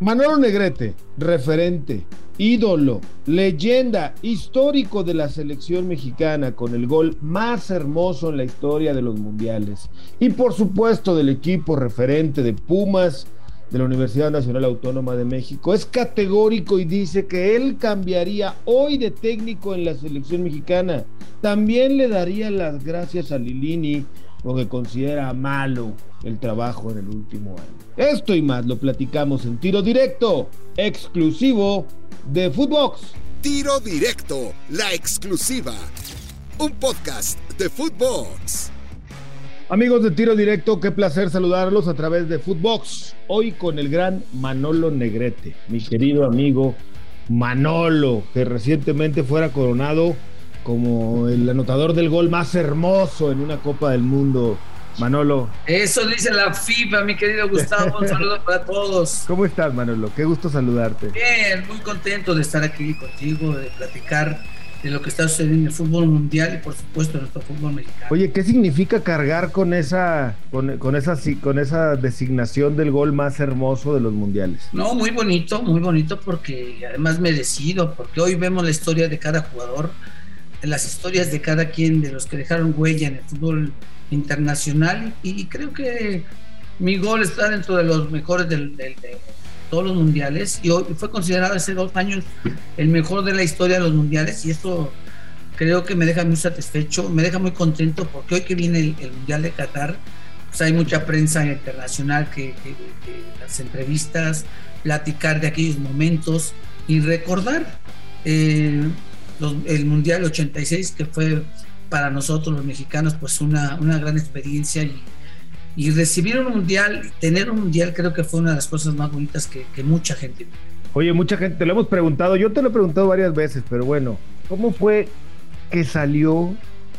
Manolo Negrete, referente, ídolo, leyenda, histórico de la selección mexicana con el gol más hermoso en la historia de los mundiales. Y por supuesto del equipo referente de Pumas de la Universidad Nacional Autónoma de México. Es categórico y dice que él cambiaría hoy de técnico en la selección mexicana. También le daría las gracias a Lilini porque considera malo el trabajo en el último año. Esto y más lo platicamos en tiro directo, exclusivo de Footbox. Tiro directo, la exclusiva. Un podcast de Footbox. Amigos de Tiro Directo, qué placer saludarlos a través de Footbox. Hoy con el gran Manolo Negrete, mi querido amigo Manolo, que recientemente fuera coronado como el anotador del gol más hermoso en una Copa del Mundo Manolo. Eso dice la FIFA, mi querido Gustavo. Un saludo para todos. ¿Cómo estás, Manolo? Qué gusto saludarte. Bien, muy contento de estar aquí contigo, de platicar de lo que está sucediendo en el fútbol mundial y por supuesto en nuestro fútbol mexicano. Oye, ¿qué significa cargar con esa, con, con, esa, con esa designación del gol más hermoso de los mundiales? No, muy bonito, muy bonito porque además merecido, porque hoy vemos la historia de cada jugador, las historias de cada quien, de los que dejaron huella en el fútbol internacional. Y creo que mi gol está dentro de los mejores de todos los mundiales. Y fue considerado hace dos años el mejor de la historia de los mundiales. Y esto creo que me deja muy satisfecho, me deja muy contento porque hoy que viene el, Mundial de Qatar, pues hay mucha prensa internacional que, las entrevistas, platicar de aquellos momentos y recordar eh, el Mundial 86 que fue para nosotros los mexicanos pues una, una gran experiencia y, y, recibir un mundial, tener un mundial creo que fue una de las cosas más bonitas que, que mucha gente Oye, mucha gente, te lo hemos preguntado, yo te lo he preguntado varias veces, pero bueno, ¿cómo fue que salió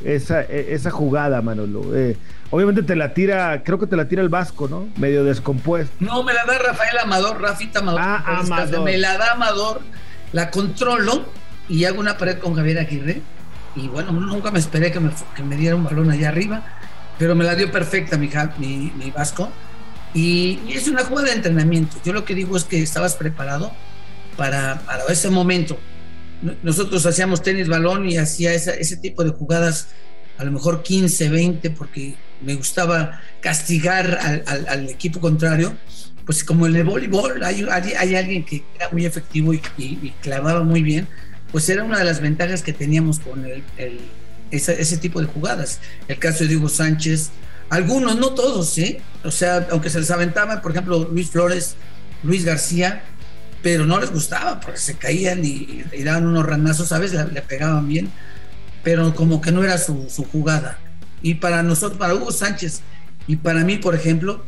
esa, e, esa jugada, Manolo? Eh, obviamente te la tira, creo que te la tira el Vasco, ¿no? Medio descompuesto. No, me la da Rafael Amador, Rafita Amador. Ah, Amador. Me la da Amador, la controlo y hago una pared con Javier Aguirre y bueno, nunca me esperé que me, que me diera un balón allá arriba, pero me la dio perfecta mi, mi, mi Vasco. Y, es una jugada de entrenamiento. Yo lo que digo es que estabas preparado para, para ese momento. Nosotros hacíamos tenis balón y hacía ese tipo de jugadas, a lo mejor 15, 20, porque me gustaba castigar al, al, equipo contrario. Pues como en el voleibol hay, hay, alguien que era muy efectivo y, y clavaba muy bien, pues era una de las ventajas que teníamos con el, ese, tipo de jugadas. El caso de Diego Sánchez, algunos, no todos, ¿eh? O sea, aunque se les aventaba, por ejemplo, Luis Flores, Luis García, pero no les gustaba porque se caían y, daban unos ranazos, ¿sabes? Le, le, pegaban bien, pero como que no era su, su jugada. Y para nosotros, para Hugo Sánchez y para mí, por ejemplo,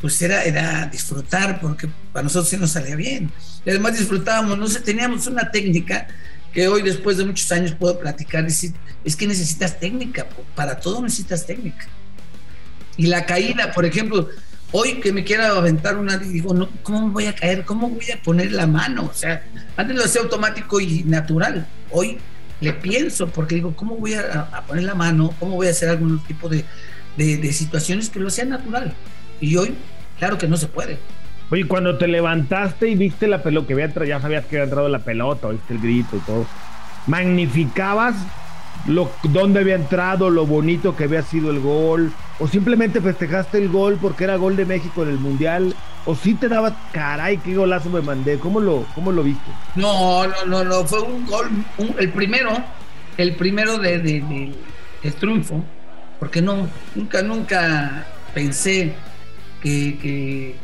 pues era, era disfrutar porque para nosotros sí nos salía bien. Y además disfrutábamos, no sé, teníamos una técnica que hoy después de muchos años puedo platicar, decir, es que necesitas técnica, para todo necesitas técnica. Y la caída, por ejemplo, hoy que me quiera aventar una, digo, no, ¿cómo voy a caer? ¿Cómo voy a poner la mano? O sea, antes lo hacía automático y natural. Hoy le pienso, porque digo, ¿cómo voy a, poner la mano? ¿Cómo voy a hacer algún tipo de, de, de situaciones que lo sea natural? Y hoy, claro que no se puede. Oye, cuando te levantaste y viste la pelota, que había ya sabías que había entrado la pelota, viste el grito y todo, ¿magnificabas lo, dónde había entrado, lo bonito que había sido el gol? ¿O simplemente festejaste el gol porque era gol de México en el Mundial? ¿O sí te daba, caray, qué golazo me mandé? ¿Cómo lo, cómo lo viste? No, no, no, no, fue un gol, el primero, el primero de, de, de, triunfo, porque no, nunca, nunca pensé que,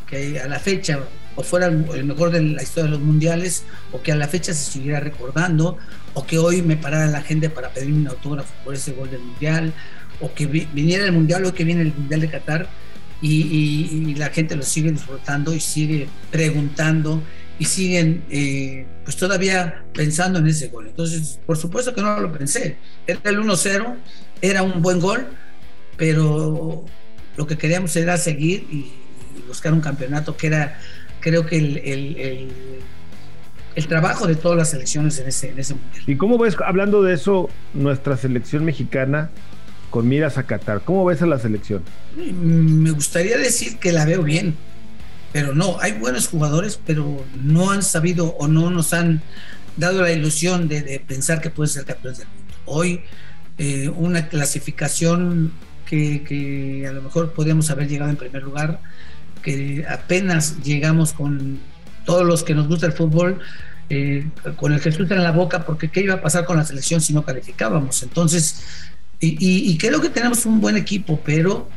a la fecha o fuera el mejor de la historia de los mundiales, o que a la fecha se siguiera recordando, o que hoy me parara la gente para pedirme un autógrafo por ese gol del mundial, o que viniera el mundial o que viene el mundial de Qatar y, la gente lo sigue disfrutando y sigue preguntando y siguen eh, pues todavía pensando en ese gol. Entonces, por supuesto que no lo pensé. Era el 1-0, era un buen gol, pero lo que queríamos era seguir y, buscar un campeonato que era, creo que el, el, trabajo de todas las selecciones en ese, en ese mundial. ¿Y cómo ves, hablando de eso, nuestra selección mexicana con miras a Qatar? ¿Cómo ves a la selección? Me gustaría decir que la veo bien, pero no, hay buenos jugadores, pero no han sabido o no nos han dado la ilusión de, pensar que pueden ser campeones del mundo. Hoy eh, una clasificación que, que, a lo mejor podríamos haber llegado en primer lugar, que apenas llegamos con todos los que nos gusta el fútbol, eh, con el Jesús en la boca, porque qué iba a pasar con la selección si no calificábamos. Entonces, y, creo que tenemos un buen equipo, pero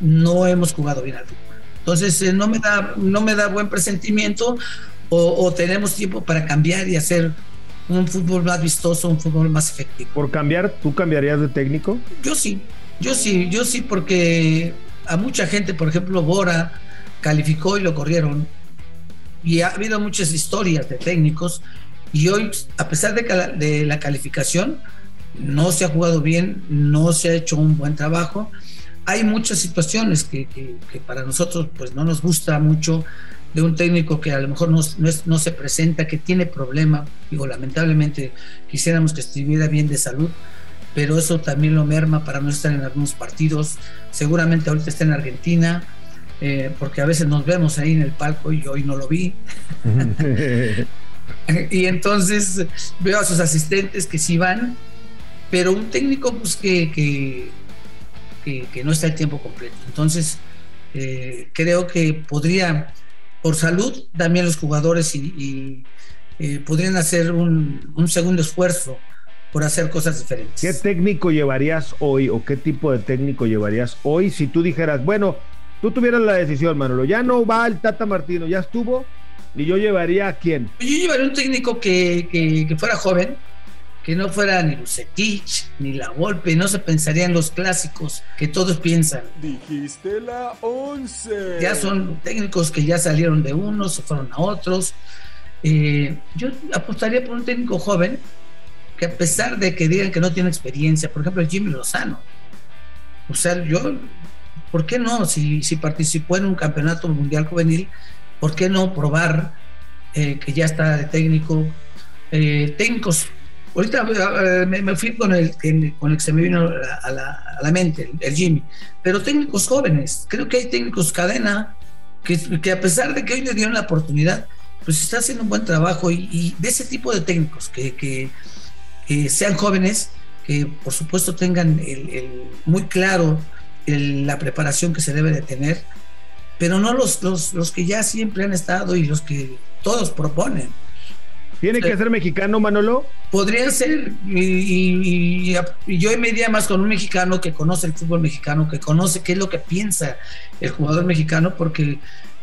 no hemos jugado bien al fútbol. Entonces, eh, no, me da, no me da buen presentimiento o, tenemos tiempo para cambiar y hacer un fútbol más vistoso, un fútbol más efectivo. ¿Por cambiar, tú cambiarías de técnico? Yo sí, yo sí, yo sí, porque a mucha gente, por ejemplo, Bora calificó y lo corrieron y ha habido muchas historias de técnicos y hoy, a pesar de, la calificación, no se ha jugado bien, no se ha hecho un buen trabajo. Hay muchas situaciones que, que, para nosotros pues no nos gusta mucho de un técnico que a lo mejor no, no, se presenta, que tiene problema. Digo, lamentablemente quisiéramos que estuviera bien de salud, pero eso también lo merma para no estar en algunos partidos. Seguramente ahorita está en Argentina, eh, porque a veces nos vemos ahí en el palco y hoy no lo vi. y entonces veo a sus asistentes que sí van, pero un técnico pues que, que, que, no está el tiempo completo. Entonces eh, creo que podría, por salud, también los jugadores y, eh, podrían hacer un, un segundo esfuerzo por hacer cosas diferentes. ¿Qué técnico llevarías hoy o qué tipo de técnico llevarías hoy si tú dijeras, bueno, tú tuvieras la decisión, Manolo, ya no va el Tata Martino, ya estuvo, y yo llevaría a quién? Yo llevaría un técnico que, fuera joven, que no fuera ni Lucetich, ni La Volpe, no se pensaría en los clásicos que todos piensan. Dijiste la 11. Ya son técnicos que ya salieron de unos, se fueron a otros. Eh, yo apostaría por un técnico joven a pesar de que digan que no tiene experiencia, por ejemplo, Jimmy Lozano. O sea, yo ¿por qué no? Si, si participó en un campeonato mundial juvenil, ¿por qué no probar eh, que ya está de técnico? Eh, técnicos, ahorita eh, me, fui con el, con el que se me vino a la, mente, el, Jimmy, pero técnicos jóvenes, creo que hay técnicos cadena que, que, a pesar de que hoy le dieron la oportunidad, pues está haciendo un buen trabajo y, de ese tipo de técnicos que, que, sean jóvenes, que por supuesto tengan el, muy claro la preparación que se debe de tener, pero no los, los, los, que ya siempre han estado y los que todos proponen. ¿Tiene que ser mexicano, Manolo? Podría ser, y, yo me iría más con un mexicano que conoce el fútbol mexicano, que conoce qué es lo que piensa el jugador mexicano, porque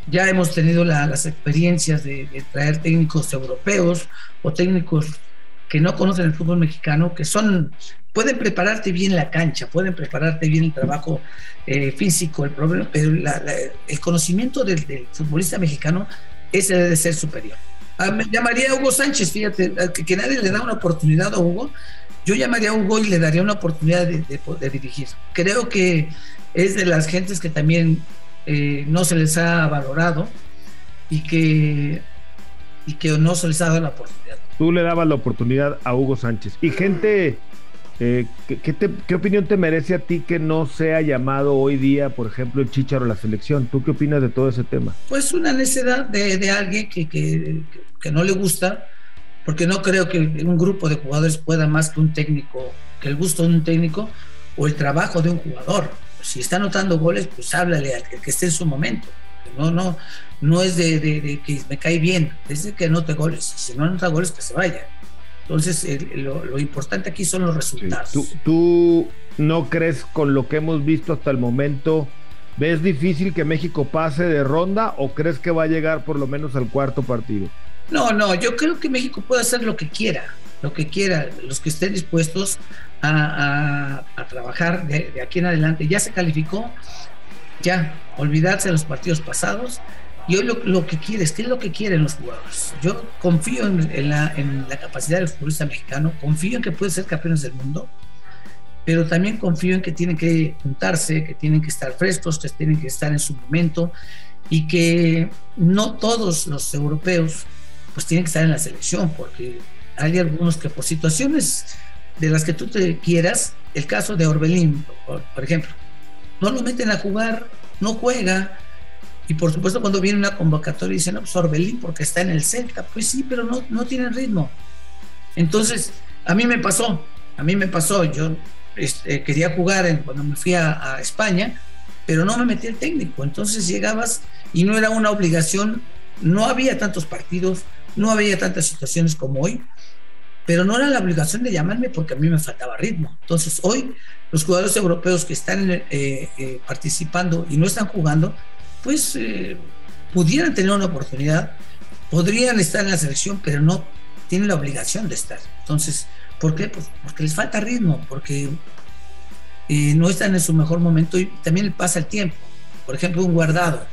ya hemos tenido las experiencias de, de, traer técnicos europeos o técnicos que no conocen el fútbol mexicano, que son pueden prepararte bien la cancha, pueden prepararte bien el trabajo eh, físico, el problema, pero el conocimiento del, futbolista mexicano ese debe ser superior. Ah, me llamaría a Hugo Sánchez, fíjate, que, nadie le da una oportunidad a Hugo. Yo llamaría a Hugo y le daría una oportunidad de, dirigir. Creo que es de las gentes que también eh, no se les ha valorado y que, y que no se les ha dado la oportunidad. Tú le dabas la oportunidad a Hugo Sánchez. Y gente eh, ¿qué, opinión te merece a ti que no sea llamado hoy día, por ejemplo, el Chicharo a la selección? ¿Tú qué opinas de todo ese tema? Pues una necesidad de, alguien que, que, no le gusta, porque no creo que un grupo de jugadores pueda más que un técnico, que el gusto de un técnico o el trabajo de un jugador. Si está anotando goles, pues háblale al que esté en su momento. No, no, no es de, de que me cae bien, es de que anote goles. Si no anota goles, que se vaya. Entonces, lo, importante aquí son los resultados. ¿Tú, no crees con lo que hemos visto hasta el momento? ¿Ves difícil que México pase de ronda o crees que va a llegar por lo menos al cuarto partido? No, no, yo creo que México puede hacer lo que quiera, lo que quiera, los que estén dispuestos a, trabajar de, aquí en adelante. Ya se calificó, ya, olvidarse de los partidos pasados yo lo, lo, que quieres, ¿qué es lo que quieren los jugadores? Yo confío en, la, en, la, capacidad del futbolista mexicano, confío en que puede ser campeones del mundo, pero también confío en que tienen que juntarse, que tienen que estar frescos, que tienen que estar en su momento y que no todos los europeos pues tienen que estar en la selección, porque hay algunos que por situaciones de las que tú te quieras, el caso de Orbelín, por ejemplo, no lo meten a jugar, no juega, Y por supuesto cuando viene una convocatoria dicen, no, pues porque está en el Celta. Pues sí, pero no, no tienen ritmo. Entonces, a mí me pasó, a mí me pasó, yo este, quería jugar en, cuando me fui a, a, España, pero no me metí el técnico. Entonces llegabas y no era una obligación, no había tantos partidos, no había tantas situaciones como hoy, pero no era la obligación de llamarme porque a mí me faltaba ritmo. Entonces hoy los jugadores europeos que están eh, eh, participando y no están jugando, pues eh, pudieran tener una oportunidad, podrían estar en la selección, pero no tienen la obligación de estar. Entonces, ¿por qué? Pues porque les falta ritmo, porque no están en su mejor momento y también pasa el tiempo. Por ejemplo, un guardado,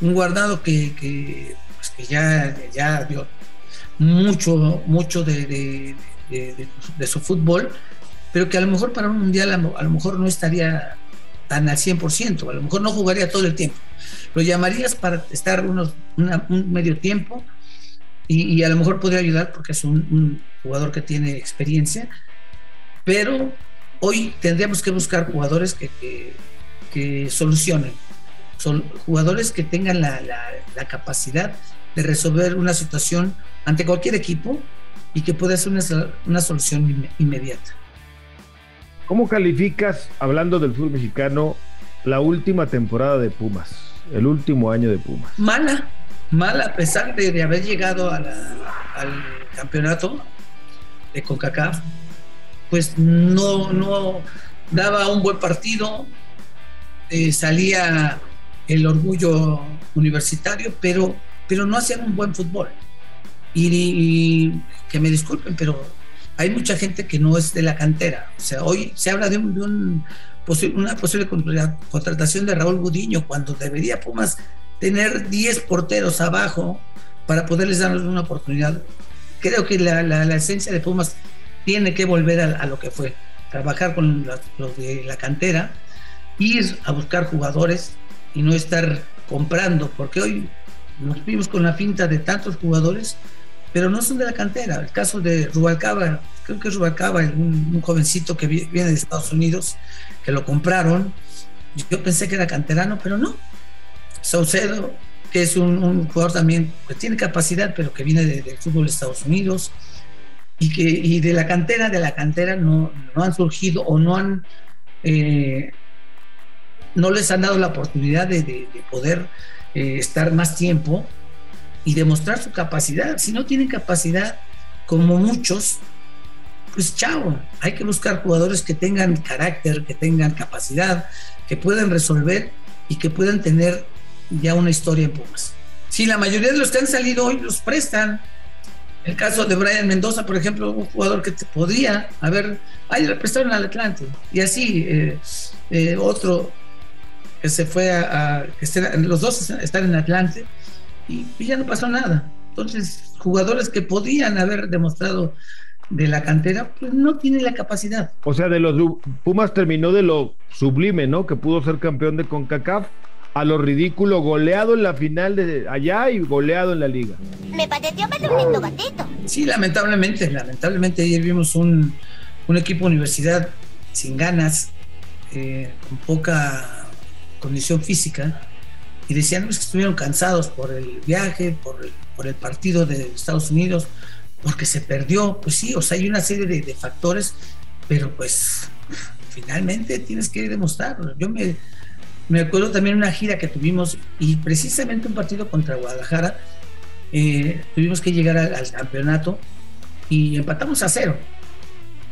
un guardado que, que, pues ya, ya mucho, mucho de, de, su fútbol, pero que a lo mejor para un mundial a lo, mejor no estaría tan al 100%, a lo mejor no jugaría todo el tiempo. Lo llamarías para estar unos, un medio tiempo y, a lo mejor podría ayudar porque es un, jugador que tiene experiencia, pero hoy tendríamos que buscar jugadores que, que, solucionen, son jugadores que tengan la, la, capacidad de resolver una situación ante cualquier equipo y que pueda ser una, una solución inmediata. ¿Cómo calificas, hablando del fútbol mexicano, la última temporada de Pumas, el último año de Pumas? Mala, mala, a pesar de, de haber llegado a la, al campeonato de CONCACAF, pues no, no daba un buen partido, eh, salía el orgullo universitario, pero, pero no hacían un buen fútbol. Y, y, que me disculpen, pero hay mucha gente que no es de la cantera. O sea, hoy se habla de, un, de un, una posible contratación de Raúl Gudiño, cuando debería Pumas tener 10 porteros abajo para poderles dar una oportunidad. Creo que la, la, la esencia de Pumas tiene que volver a, a lo que fue, trabajar con los de la cantera, ir a buscar jugadores y no estar comprando, porque hoy nos vimos con la finta de tantos jugadores, pero no son de la cantera. El caso de Rubalcaba, creo que es Rubalcaba, un, un jovencito que viene de Estados Unidos, que lo compraron. Yo pensé que era canterano, pero no. Saucedo, que es un, jugador también que tiene capacidad, pero que viene del de fútbol de Estados Unidos. Y, que, y de la cantera, de la cantera no, no han surgido o no han eh, no les han dado la oportunidad de poder eh, estar más tiempo y demostrar su capacidad. Si no tienen capacidad, como muchos, pues chao, hay que buscar jugadores que tengan carácter, que tengan capacidad, que puedan resolver y que puedan tener ya una historia en Pumas. Si la mayoría de los que han salido hoy los prestan, el caso de Brian Mendoza, por ejemplo, un jugador que te podría haber, ahí le prestaron al Atlante, y así eh, eh, otro se fue a, a que estén, los dos están en Atlante y, y, ya no pasó nada. Entonces, jugadores que podían haber demostrado de la cantera, pues no tienen la capacidad. O sea, de los Pumas terminó de lo sublime, ¿no? Que pudo ser campeón de CONCACAF a lo ridículo, goleado en la final de allá y goleado en la liga. Me pareció un gatito. Sí, lamentablemente, lamentablemente ayer vimos un, un equipo universidad sin ganas, eh, con poca condición física y decían que estuvieron cansados por el viaje, por el, por el, partido de Estados Unidos, porque se perdió. Pues sí, o sea, hay una serie de, de factores, pero pues finalmente tienes que demostrarlo. Yo me, me acuerdo también una gira que tuvimos y precisamente un partido contra Guadalajara, eh, tuvimos que llegar al, al, campeonato y empatamos a cero.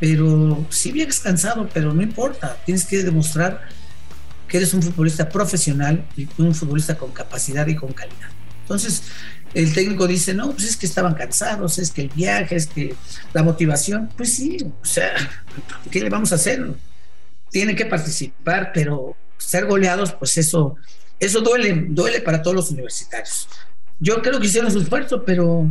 Pero sí vienes cansado, pero no importa, tienes que demostrar que eres un futbolista profesional y un futbolista con capacidad y con calidad. Entonces, el técnico dice, no, pues es que estaban cansados, es que el viaje, es que la motivación, pues sí, o sea, ¿qué le vamos a hacer? Tienen que participar, pero ser goleados, pues eso, eso duele, duele para todos los universitarios. Yo creo que hicieron su esfuerzo, pero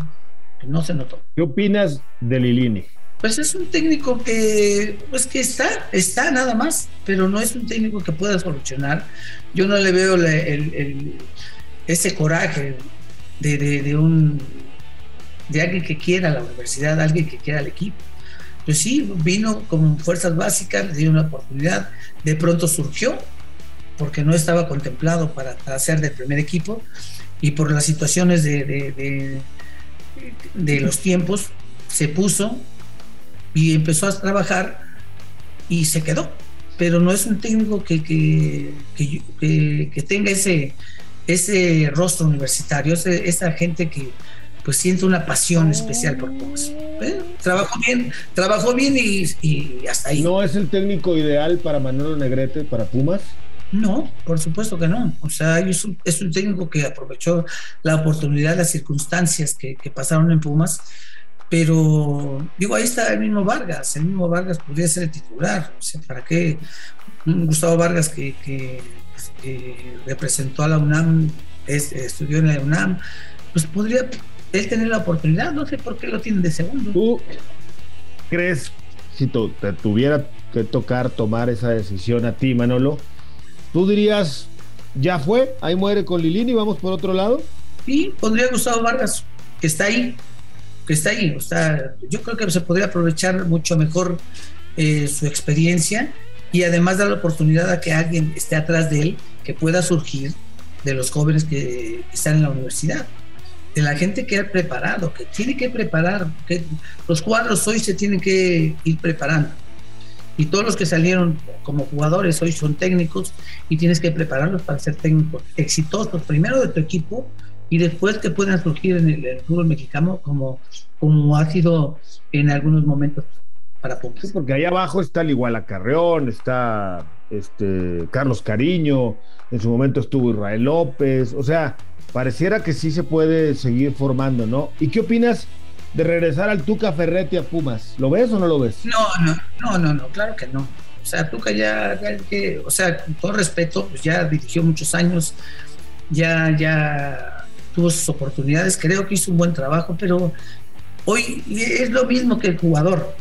no se notó. ¿Qué opinas de Lilini? Pues es un técnico que, pues que está, está nada más, pero no es un técnico que pueda solucionar. Yo no le veo el, ese coraje de, de, un de alguien que quiera la universidad, alguien que quiera el equipo. Pues sí, vino con fuerzas básicas, le dio una oportunidad, de pronto surgió, porque no estaba contemplado para, para ser del primer equipo y por las situaciones de, de los tiempos se puso y empezó a trabajar y se quedó. Pero no es un técnico que, que, que, que tenga ese, ese rostro universitario, ese, esa gente que pues siente una pasión especial por Pumas. ¿Eh? Trabajó bien, trabajó bien y, y, hasta ahí. ¿No es el técnico ideal para Manolo Negrete, para Pumas? No, por supuesto que no. O sea, es un, es un técnico que aprovechó la oportunidad, las circunstancias que, que pasaron en Pumas pero digo, ahí está el mismo Vargas, el mismo Vargas podría ser el titular, o sea, ¿para qué? Gustavo Vargas que, que, que representó a la UNAM, es, estudió en la UNAM, pues podría él tener la oportunidad, no sé por qué lo tienen de segundo. ¿Tú crees, si te tuviera que tocar tomar esa decisión a ti, Manolo, tú dirías, ya fue, ahí muere con Lilini, vamos por otro lado? Sí, pondría Gustavo Vargas, que está ahí, que está ahí. O sea, yo creo que se podría aprovechar mucho mejor eh, su experiencia y además dar la oportunidad a que alguien esté atrás de él que pueda surgir de los jóvenes que están en la universidad, de la gente que ha preparado, que tiene que preparar, que los cuadros hoy se tienen que ir preparando. Y todos los que salieron como jugadores hoy son técnicos y tienes que prepararlos para ser técnicos exitosos, primero de tu equipo y después que puedan surgir en el, el fútbol mexicano como, como ha sido en algunos momentos para Pumas. Sí, porque ahí abajo está el Iguala Carreón, está este Carlos Cariño, en su momento estuvo Israel López, o sea, pareciera que sí se puede seguir formando, ¿no? ¿Y qué opinas de regresar al Tuca Ferretti a Pumas? ¿Lo ves o no lo ves? No, no, no, no, no claro que no. O sea, Tuca ya, ya que, o sea, con todo respeto, pues ya dirigió muchos años, ya, ya tuvo sus oportunidades, creo que hizo un buen trabajo, pero hoy es lo mismo que el jugador.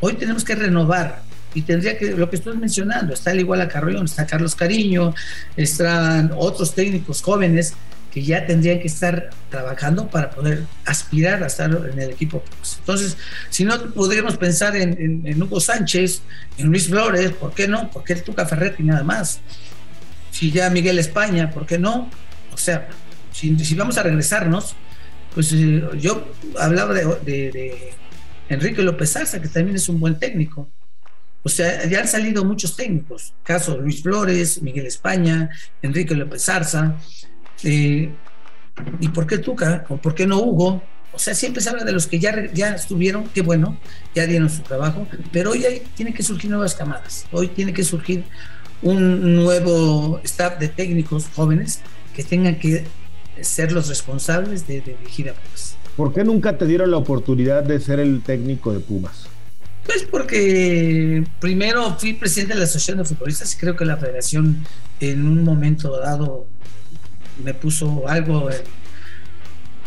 Hoy tenemos que renovar y tendría que, lo que estoy mencionando, está el igual a Carrión, está Carlos Cariño, están otros técnicos jóvenes que ya tendrían que estar trabajando para poder aspirar a estar en el equipo. Entonces, si no podríamos pensar en, en, en Hugo Sánchez, en Luis Flores, ¿por qué no? Porque el Tuca Ferretti nada más. Si ya Miguel España, ¿por qué no? O sea, si, vamos a regresarnos, pues eh, yo hablaba de, Enrique López Arza, que también es un buen técnico. O sea, ya han salido muchos técnicos, caso Luis Flores, Miguel España, Enrique López Arza. Eh, ¿Y por qué Tuca? ¿O por qué no Hugo? O sea, siempre se habla de los que ya, ya estuvieron, qué bueno, ya dieron su trabajo, pero hoy hay, tiene que surgir nuevas camadas. Hoy tiene que surgir un nuevo staff de técnicos jóvenes que tengan que ser los responsables de, de dirigir a Pumas. ¿Por qué nunca te dieron la oportunidad de ser el técnico de Pumas? Pues porque primero fui presidente de la Asociación de Futbolistas y creo que la federación en un momento dado me puso algo.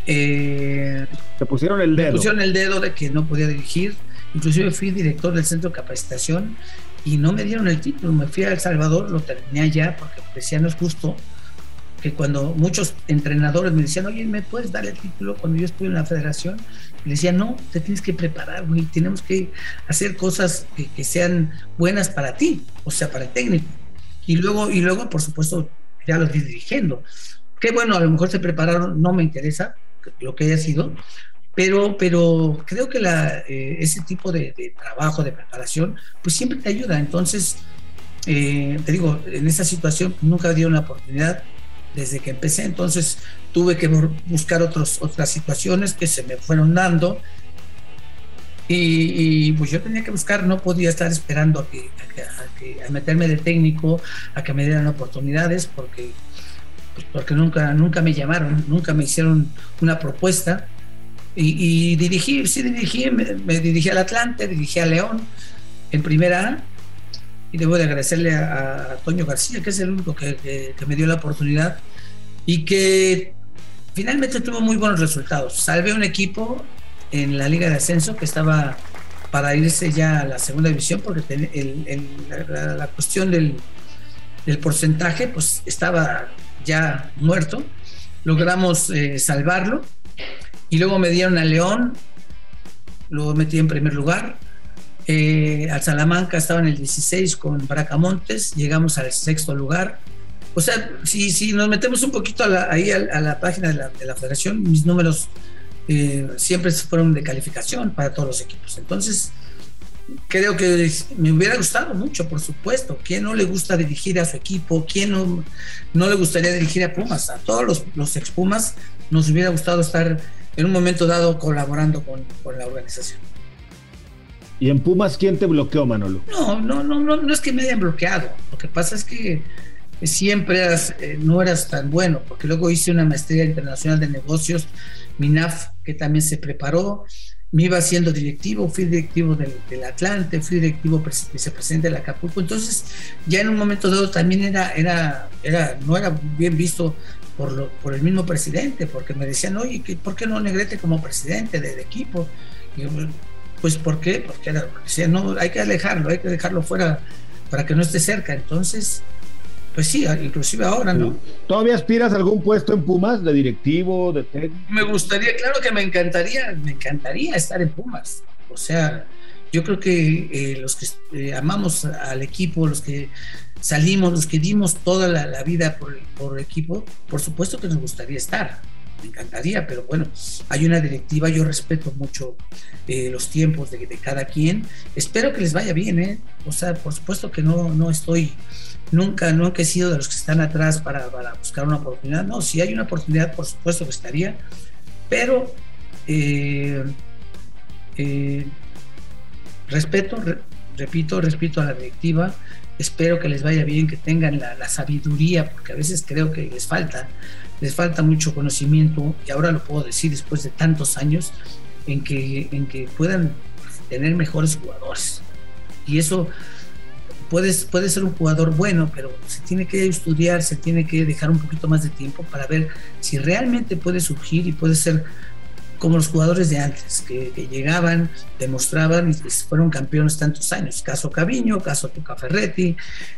Eh, Te pusieron el dedo. Me pusieron el dedo de que no podía dirigir. Inclusive fui director del centro de capacitación y no me dieron el título. Me fui a El Salvador, lo terminé allá porque decía no es justo que cuando muchos entrenadores me decían, oye, ¿me puedes dar el título cuando yo estuve en la federación? Le decía, no, te tienes que preparar, güey, tenemos que hacer cosas que, que, sean buenas para ti, o sea, para el técnico. Y luego, y luego por supuesto, ya los dirigiendo. Qué bueno, a lo mejor se prepararon, no me interesa lo que haya sido, pero, pero creo que la, eh, ese tipo de, de, trabajo, de preparación, pues siempre te ayuda. Entonces, eh, te digo, en esa situación nunca dieron la oportunidad desde que empecé, entonces tuve que buscar otros, otras situaciones que se me fueron dando y, pues yo tenía que buscar, no podía estar esperando a, que, a, que, a, meterme de técnico, a que me dieran oportunidades, porque, pues porque nunca, nunca me llamaron, nunca me hicieron una propuesta. Y, y dirigí, sí dirigí, me, me, dirigí al Atlante, dirigí a León en primera A, y debo de agradecerle a, a Toño García, que es el único que, que, que, me dio la oportunidad y que finalmente tuvo muy buenos resultados. Salvé un equipo en la Liga de Ascenso que estaba para irse ya a la segunda división porque el, el, la, la, cuestión del, del, porcentaje pues estaba ya muerto. Logramos eh, salvarlo y luego me dieron a León, lo metí en primer lugar eh, al Salamanca estaba en el 16 con Bracamontes, llegamos al sexto lugar, O sea, si, si nos metemos un poquito ahí a la, página de la, de la, federación, mis números eh, siempre fueron de calificación para todos los equipos. Entonces, creo que me hubiera gustado mucho, por supuesto. ¿Quién no le gusta dirigir a su equipo? ¿Quién no, no le gustaría dirigir a Pumas? A todos los, los ex Pumas nos hubiera gustado estar en un momento dado colaborando con, con la organización. ¿Y en Pumas quién te bloqueó, Manolo? No, no, no, no, no es que me hayan bloqueado. Lo que pasa es que siempre eh, no eras tan bueno, porque luego hice una maestría internacional de negocios, MINAF, que también se preparó, me iba siendo directivo, fui directivo del, Atlante, fui directivo vicepresidente del Acapulco, entonces ya en un momento dado también era, era, era, no era bien visto por, lo, por el mismo presidente, porque me decían, oye, ¿por qué no Negrete como presidente del equipo? Y pues ¿por qué? Porque era, no, hay que alejarlo, hay que dejarlo fuera para que no esté cerca, entonces pues sí, inclusive ahora, ¿no? ¿Todavía aspiras a algún puesto en Pumas, de directivo, de técnico? Me gustaría, claro que me encantaría, me encantaría estar en Pumas. O sea, yo creo que eh, los que eh, amamos al equipo, los que salimos, los que dimos toda la, vida por, por equipo, por supuesto que nos gustaría estar encantaría, pero bueno, hay una directiva, yo respeto mucho eh, los tiempos de, cada quien, espero que les vaya bien, ¿eh? O sea, por supuesto que no, no estoy nunca, nunca he sido de los que están atrás para, buscar una oportunidad. No, si hay una oportunidad, por supuesto que estaría, pero eh, eh, respeto, repito, respeto a la directiva, espero que les vaya bien, que tengan la, sabiduría, porque a veces creo que les falta, les falta mucho conocimiento, y ahora lo puedo decir después de tantos años, en que, en que puedan tener mejores jugadores. Y eso puedes, puede ser un jugador bueno, pero se tiene que estudiar, se tiene que dejar un poquito más de tiempo para ver si realmente puede surgir y puede ser como los jugadores de antes, que, llegaban, demostraban y fueron campeones tantos años. Caso Caviño, caso Tuca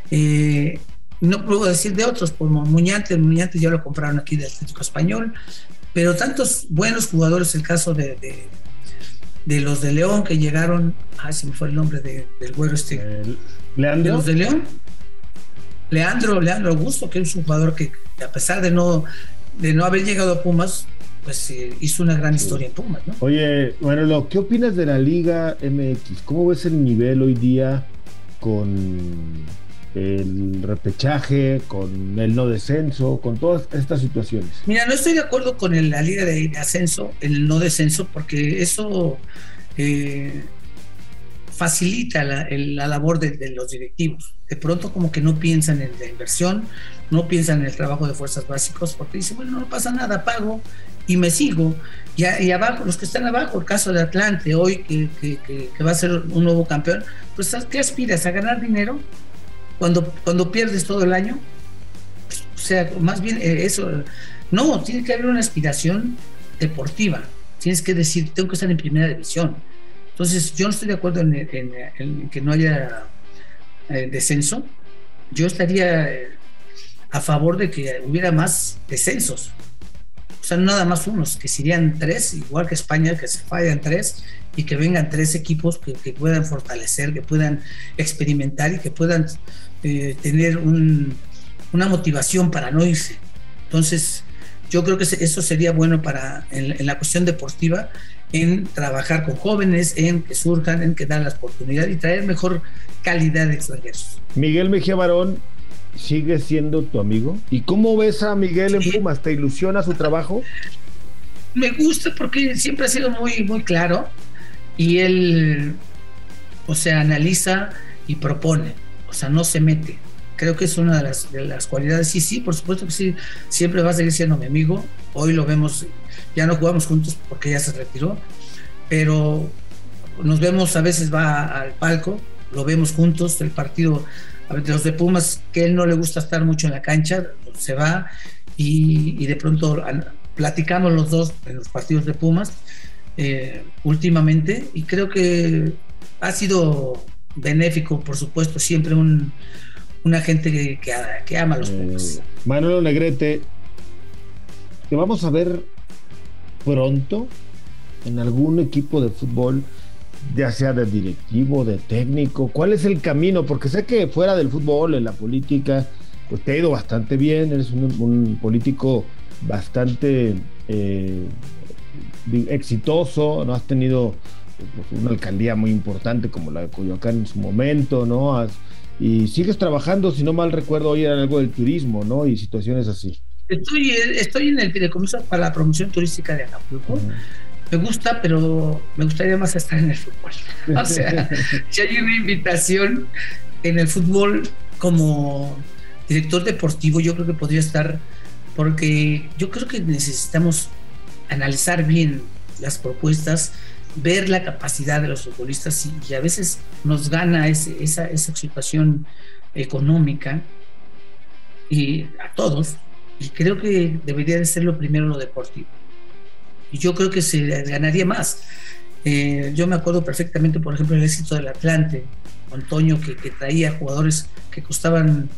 eh, no puedo decir de otros, como Muñantes, Muñantes ya lo compraron aquí del Atlético Español, pero tantos buenos jugadores, el caso de de los de León que llegaron, ay, se me fue el nombre del güero este. Leandro. los de León. Leandro, Leandro Augusto, que es un jugador que a pesar de no, de no haber llegado a Pumas, pues eh, hizo una gran historia en Pumas, ¿no? Oye, bueno, ¿qué opinas de la Liga MX? ¿Cómo ves el nivel hoy día con el repechaje, con el no descenso, con todas estas situaciones. Mira, no estoy de acuerdo con la liga de, ascenso, el no descenso, porque eso eh, facilita la, labor de, los directivos. De pronto como que no piensan en la inversión, no piensan en el trabajo de fuerzas básicos, porque dicen, bueno, no pasa nada, pago y me sigo. Y, y abajo, los que están abajo, el caso de Atlante hoy, que, que va a ser un nuevo campeón, pues ¿qué aspiras? ¿A ganar dinero? Cuando, cuando pierdes todo el año. O sea, más bien eh, eso, no, tiene que haber una aspiración deportiva. Tienes que decir, tengo que estar en primera división. Entonces, yo no estoy de acuerdo en, que no haya eh, descenso. Yo estaría eh, a favor de que hubiera más descensos. Sea, nada más unos, que serían tres, igual que España, que se fallan tres, y que vengan tres equipos que, que puedan fortalecer, que puedan experimentar y que puedan eh, tener una motivación para no irse. Entonces, yo creo que eso sería bueno para en, la cuestión deportiva, en trabajar con jóvenes, en que surjan, en que dan la oportunidad y traer mejor calidad de extranjeros. Miguel Mejía Barón sigue siendo tu amigo. ¿Y cómo ves a Miguel en Pumas? ¿Te ilusiona su trabajo? Me gusta porque siempre ha sido muy, muy claro y él, o sea, analiza y propone o sea, no se mete. Creo que es una de las, de las cualidades. Sí, sí, por supuesto que sí, siempre va a seguir siendo mi amigo. Hoy lo vemos, ya no jugamos juntos porque ya se retiró, pero nos vemos, a veces va al palco, lo vemos juntos, el partido, a ver, de los de Pumas, que él no le gusta estar mucho en la cancha, se va y, de pronto platicamos los dos en los partidos de Pumas eh, últimamente y creo que ha sido benéfico, por supuesto, siempre un, una gente que, que, ama a los Pumas. Eh, Manuel Negrete, que vamos a ver pronto en algún equipo de fútbol, ya sea de directivo, de técnico? ¿Cuál es el camino? Porque sé que fuera del fútbol, en la política, pues te ha ido bastante bien, eres un, político bastante eh, exitoso, ¿no? Has tenido pues, una alcaldía muy importante como la de Coyoacán en su momento, ¿no? y sigues trabajando, si no mal recuerdo, hoy era algo del turismo, ¿no? Y situaciones así. Estoy, estoy en el fideicomiso para la promoción turística de Acapulco. Me gusta, pero me gustaría más estar en el fútbol. O sea, si hay una invitación en el fútbol como director deportivo, yo creo que podría estar, porque yo creo que necesitamos analizar bien las propuestas, ver la capacidad de los futbolistas y, a veces nos gana esa, esa situación económica y a todos. Y creo que debería de ser lo primero lo deportivo. Y yo creo que se ganaría más. Eh, yo me acuerdo perfectamente, por ejemplo, el éxito del Atlante, Antonio, que, traía jugadores que costaban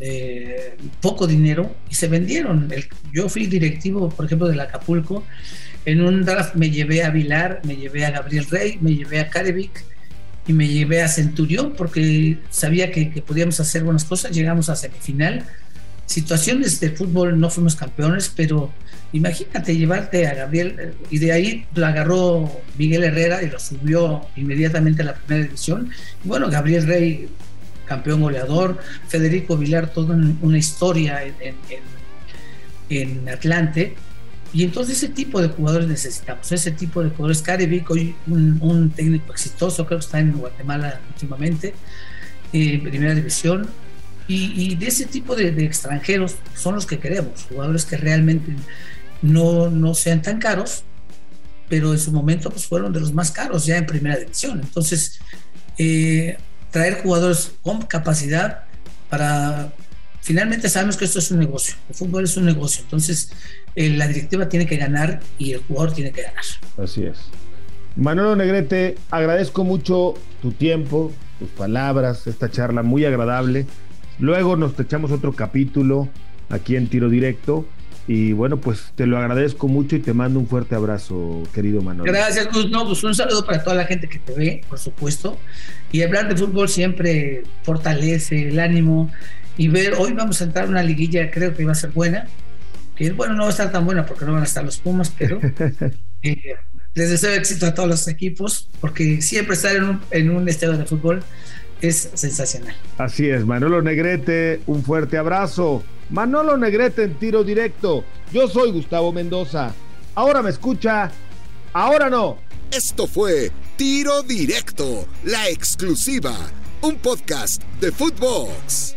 eh, poco dinero y se vendieron. yo fui directivo, por ejemplo, del Acapulco. En un draft me llevé a Vilar, me llevé a Gabriel Rey, me llevé a Carevic y me llevé a Centurión porque sabía que, que podíamos hacer buenas cosas. Llegamos a semifinal. Situaciones de fútbol no fuimos campeones, pero imagínate llevarte a Gabriel eh, y de ahí lo agarró Miguel Herrera y lo subió inmediatamente a la primera división. Bueno, Gabriel Rey campeón goleador, Federico Vilar, toda una historia en, Atlante. Y entonces ese tipo de jugadores necesitamos, ese tipo de jugadores. Carevic, hoy un, técnico exitoso, creo que está en Guatemala últimamente, eh, primera división. Y, de ese tipo de, extranjeros son los que queremos, jugadores que realmente no, no sean tan caros, pero en su momento pues fueron de los más caros ya en primera división. Entonces, eh, traer jugadores con capacidad para... Finalmente sabemos que esto es un negocio, el fútbol es un negocio, entonces eh, la directiva tiene que ganar y el jugador tiene que ganar. Así es. Manolo Negrete, agradezco mucho tu tiempo, tus palabras, esta charla muy agradable. Luego nos echamos otro capítulo aquí en Tiro Directo y bueno, pues te lo agradezco mucho y te mando un fuerte abrazo, querido Manuel. Gracias, Gus. No, pues un saludo para toda la gente que te ve, por supuesto. Y hablar de fútbol siempre fortalece el ánimo. Y ver, hoy vamos a entrar en una liguilla, creo que va a ser buena. Que bueno, no va a estar tan buena porque no van a estar los Pumas, pero eh, les deseo éxito a todos los equipos, porque siempre estar en un, en un estadio de fútbol es sensacional. Así es, Manolo Negrete, un fuerte abrazo. Manolo Negrete en tiro directo. Yo soy Gustavo Mendoza. Ahora me escucha, ahora no. Esto fue Tiro Directo, la exclusiva, un podcast de Footbox.